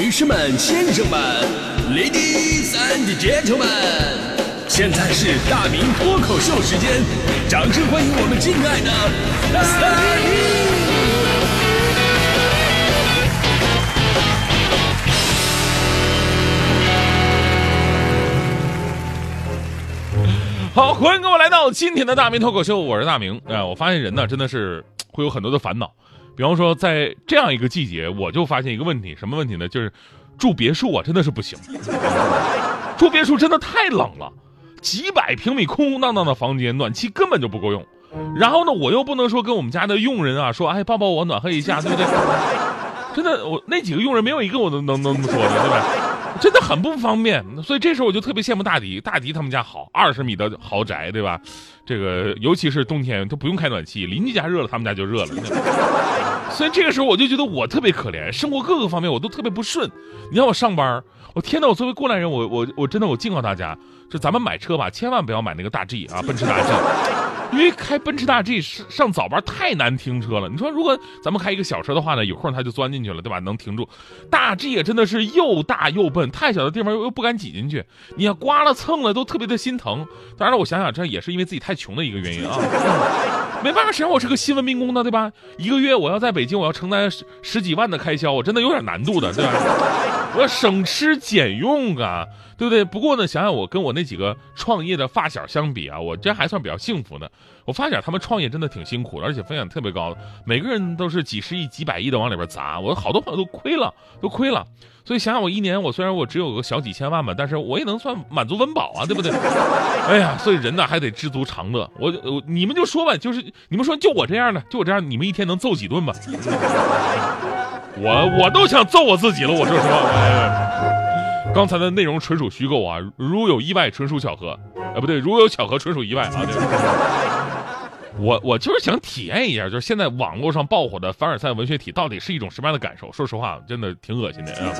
女士们、先生们，Ladies and Gentlemen，现在是大明脱口秀时间，掌声欢迎我们敬爱的大明！好，欢迎各位来到今天的大明脱口秀，我是大明。哎、我发现人呢真的是会有很多的烦恼，比方说在这样一个季节，我就发现一个问题，什么问题呢？就是住别墅啊，真的是不行，住别墅真的太冷了，几百平米空空荡荡的房间，暖气根本就不够用。然后呢，我又不能说跟我们家的佣人啊说，哎，抱抱我暖和一下，对不对？真的，我那几个佣人没有一个我能能能说的，对吧？真的很不方便，所以这时候我就特别羡慕大迪，大迪他们家好，二十米的豪宅，对吧？这个尤其是冬天，都不用开暖气，邻居家热了，他们家就热了。所以这个时候我就觉得我特别可怜，生活各个方面我都特别不顺。你让我上班，我天呐，我作为过来人，我我我真的我警告大家，就咱们买车吧，千万不要买那个大 G 啊，奔驰大 G。因为开奔驰大 G 上上早班太难停车了。你说如果咱们开一个小车的话呢，有空它就钻进去了，对吧？能停住。大 G 也真的是又大又笨，太小的地方又又不敢挤进去，你要刮了蹭了都特别的心疼。当然了，我想想这也是因为自己太穷的一个原因啊。没办法，谁让我是个新闻民工呢，对吧？一个月我要在北京，我要承担十十几万的开销，我真的有点难度的，对吧？我省吃俭用啊，对不对？不过呢，想想我跟我那几个创业的发小相比啊，我这还算比较幸福的。我发小他们创业真的挺辛苦的，而且风险特别高，每个人都是几十亿、几百亿的往里边砸，我好多朋友都亏了，都亏了。所以想想我一年，我虽然我只有个小几千万吧，但是我也能算满足温饱啊，对不对？哎呀，所以人呢还得知足常乐。我我你们就说吧，就是你们说就我这样的，就我这样，你们一天能揍几顿吧？我我都想揍我自己了，我说实话。哎，刚才的内容纯属虚构啊，如有意外，纯属巧合。哎，不对，如有巧合，纯属意外啊。对。我我就是想体验一下，就是现在网络上爆火的凡尔赛文学体到底是一种什么样的感受？说实话，真的挺恶心的啊。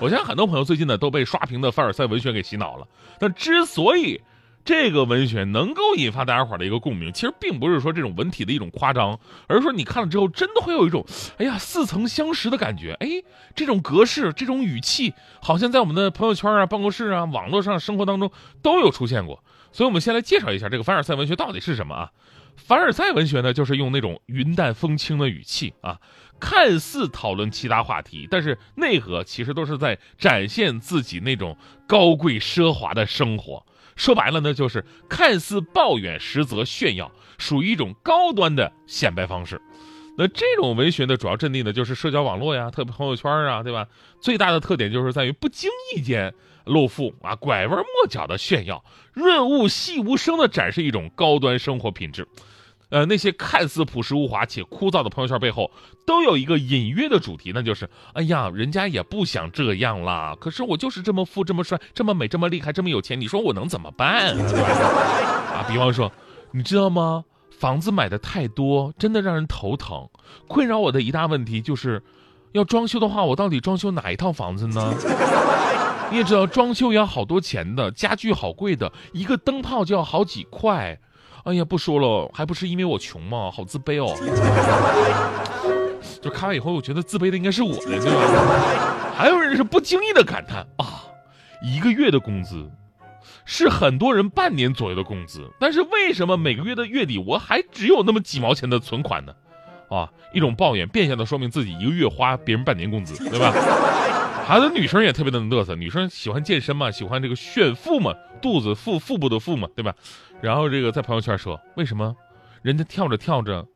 我相信很多朋友最近呢都被刷屏的凡尔赛文学给洗脑了。那之所以这个文学能够引发大家伙的一个共鸣，其实并不是说这种文体的一种夸张，而是说你看了之后真的会有一种哎呀似曾相识的感觉。哎，这种格式、这种语气，好像在我们的朋友圈啊、办公室啊、网络上、生活当中都有出现过。所以，我们先来介绍一下这个凡尔赛文学到底是什么啊？凡尔赛文学呢，就是用那种云淡风轻的语气啊，看似讨论其他话题，但是内核其实都是在展现自己那种高贵奢华的生活。说白了呢，就是看似抱怨，实则炫耀，属于一种高端的显摆方式。那这种文学的主要阵地呢，就是社交网络呀，特别朋友圈啊，对吧？最大的特点就是在于不经意间露富啊，拐弯抹角的炫耀，润物细无声的展示一种高端生活品质。呃，那些看似朴实无华且枯燥的朋友圈背后，都有一个隐约的主题，那就是：哎呀，人家也不想这样啦，可是我就是这么富、这么帅、这么美、这么厉害、这么有钱，你说我能怎么办？啊，比方说，你知道吗？房子买的太多，真的让人头疼。困扰我的一大问题就是，要装修的话，我到底装修哪一套房子呢？你也知道，装修要好多钱的，家具好贵的，一个灯泡就要好几块。哎呀，不说了，还不是因为我穷吗？好自卑哦。就看完以后，我觉得自卑的应该是我的，对吧？还有人是不经意的感叹啊，一个月的工资。是很多人半年左右的工资，但是为什么每个月的月底我还只有那么几毛钱的存款呢？啊，一种抱怨，变相的说明自己一个月花别人半年工资，对吧？还有女生也特别的嘚瑟，女生喜欢健身嘛，喜欢这个炫腹嘛，肚子腹腹部的腹嘛，对吧？然后这个在朋友圈说，为什么人家跳着跳着，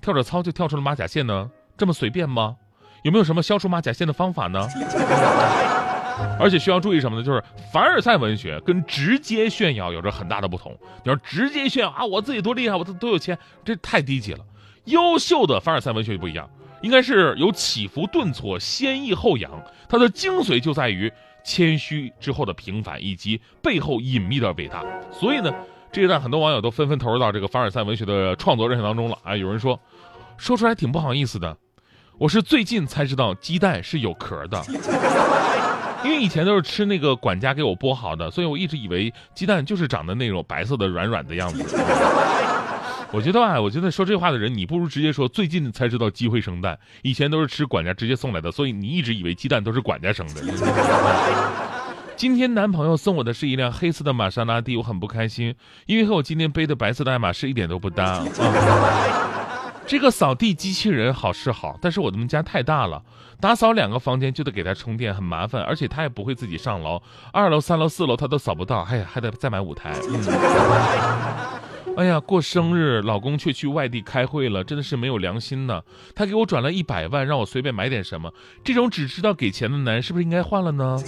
跳着操就跳出了马甲线呢？这么随便吗？有没有什么消除马甲线的方法呢？而且需要注意什么呢？就是凡尔赛文学跟直接炫耀有着很大的不同。你要直接炫耀啊，我自己多厉害，我多有钱，这太低级了。优秀的凡尔赛文学就不一样，应该是有起伏顿挫、先抑后扬，它的精髓就在于谦虚之后的平凡，以及背后隐秘的伟大。所以呢，这一段很多网友都纷纷投入到这个凡尔赛文学的创作热情当中了。啊，有人说，说出来挺不好意思的，我是最近才知道鸡蛋是有壳的。因为以前都是吃那个管家给我剥好的，所以我一直以为鸡蛋就是长的那种白色的软软的样子。我觉得吧，我觉得说这话的人，你不如直接说最近才知道鸡会生蛋，以前都是吃管家直接送来的，所以你一直以为鸡蛋都是管家生的。今天男朋友送我的是一辆黑色的玛莎拉蒂，我很不开心，因为和我今天背的白色的爱马仕一点都不搭。啊这个扫地机器人好是好，但是我们家太大了，打扫两个房间就得给它充电，很麻烦，而且它也不会自己上楼，二楼、三楼、四楼它都扫不到，哎呀，还得再买五台。嗯、哎呀，过生日，老公却去外地开会了，真的是没有良心呢。他给我转了一百万，让我随便买点什么，这种只知道给钱的男人是不是应该换了呢？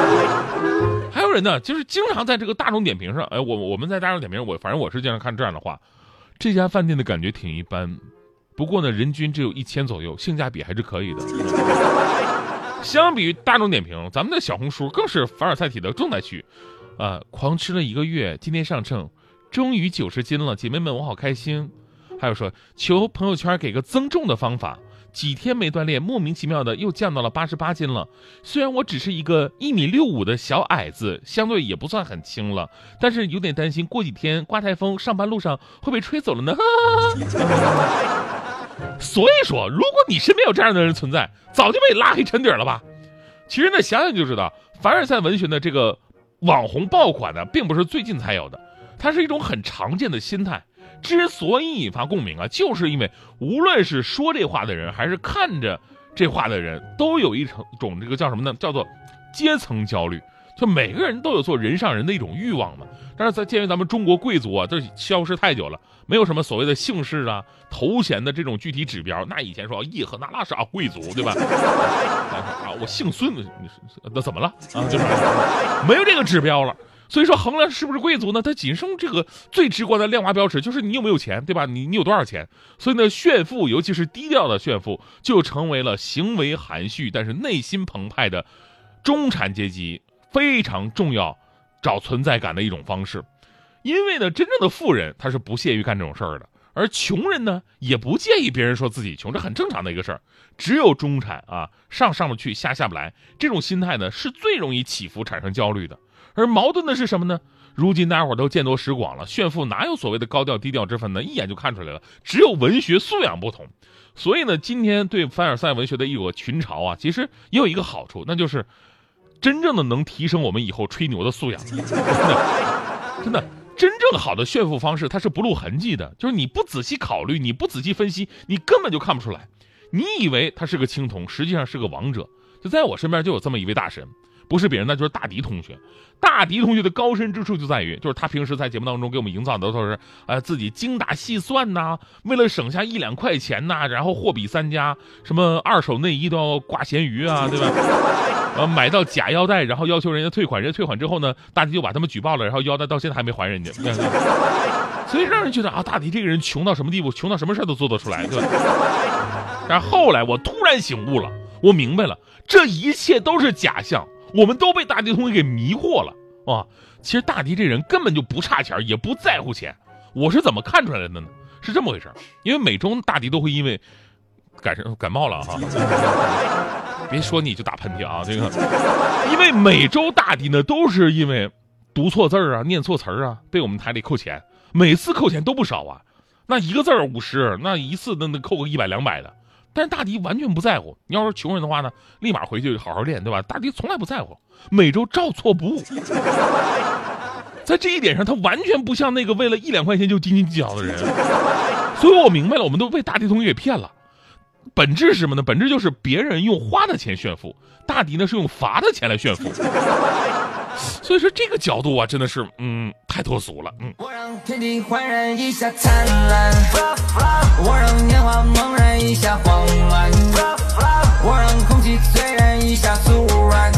还有人呢，就是经常在这个大众点评上，哎，我我们在大众点评，我反正我是经常看这样的话。这家饭店的感觉挺一般，不过呢，人均只有一千左右，性价比还是可以的。相比于大众点评，咱们的小红书更是凡尔赛体的重灾区，啊，狂吃了一个月，今天上秤，终于九十斤了，姐妹们，我好开心。还有说，求朋友圈给个增重的方法。几天没锻炼，莫名其妙的又降到了八十八斤了。虽然我只是一个一米六五的小矮子，相对也不算很轻了，但是有点担心过几天刮台风，上班路上会被吹走了呢。哈哈哈所以说，如果你身边有这样的人存在，早就被拉黑沉底了吧？其实呢，想想就知道，凡尔赛文学的这个网红爆款呢，并不是最近才有的，它是一种很常见的心态。之所以引发共鸣啊，就是因为无论是说这话的人，还是看着这话的人，都有一种种这个叫什么呢？叫做阶层焦虑。就每个人都有做人上人的一种欲望嘛。但是在鉴于咱们中国贵族啊，这消失太久了，没有什么所谓的姓氏啊、头衔的这种具体指标。那以前说叶赫那拉是啊贵族，对吧？啊，我姓孙，那怎么了啊？就是没有这个指标了。所以说衡量是不是贵族呢？它仅剩这个最直观的量化标尺，就是你有没有钱，对吧？你你有多少钱？所以呢，炫富，尤其是低调的炫富，就成为了行为含蓄但是内心澎湃的中产阶级非常重要找存在感的一种方式。因为呢，真正的富人他是不屑于干这种事儿的，而穷人呢也不介意别人说自己穷，这很正常的一个事儿。只有中产啊，上上不去，下下不来，这种心态呢是最容易起伏产生焦虑的。而矛盾的是什么呢？如今大家伙都见多识广了，炫富哪有所谓的高调低调之分呢？一眼就看出来了，只有文学素养不同。所以呢，今天对凡尔赛文学的一股群嘲啊，其实也有一个好处，那就是真正的能提升我们以后吹牛的素养。真的，真的，真正好的炫富方式，它是不露痕迹的，就是你不仔细考虑，你不仔细分析，你根本就看不出来。你以为他是个青铜，实际上是个王者。就在我身边就有这么一位大神。不是别人，那就是大迪同学。大迪同学的高深之处就在于，就是他平时在节目当中给我们营造的都是，呃，自己精打细算呐，为了省下一两块钱呐，然后货比三家，什么二手内衣都要挂咸鱼啊，对吧？呃，买到假腰带，然后要求人家退款，人家退款之后呢，大迪就把他们举报了，然后腰带到现在还没还人家。所以让人觉得啊，大迪这个人穷到什么地步？穷到什么事都做得出来，对吧？但后来我突然醒悟了，我明白了，这一切都是假象。我们都被大迪同学给迷惑了啊！其实大迪这人根本就不差钱，也不在乎钱。我是怎么看出来的呢？是这么回事因为每周大迪都会因为感上感冒了哈，别说你就打喷嚏啊！这个，因为每周大迪呢都是因为读错字啊、念错词啊，被我们台里扣钱，每次扣钱都不少啊。那一个字五十，那一次那那扣个一百两百的。但是大迪完全不在乎。你要是穷人的话呢，立马回去好好练，对吧？大迪从来不在乎，每周照错不误。在这一点上，他完全不像那个为了一两块钱就斤斤计较的人。所以我明白了，我们都被大迪同学给骗了。本质是什么呢？本质就是别人用花的钱炫富，大迪呢是用罚的钱来炫富。所以说这个角度啊，真的是嗯太脱俗了。嗯。我让天地焕然一下灿烂，我让年华猛然一下慌乱，我让空气醉然一下酥软。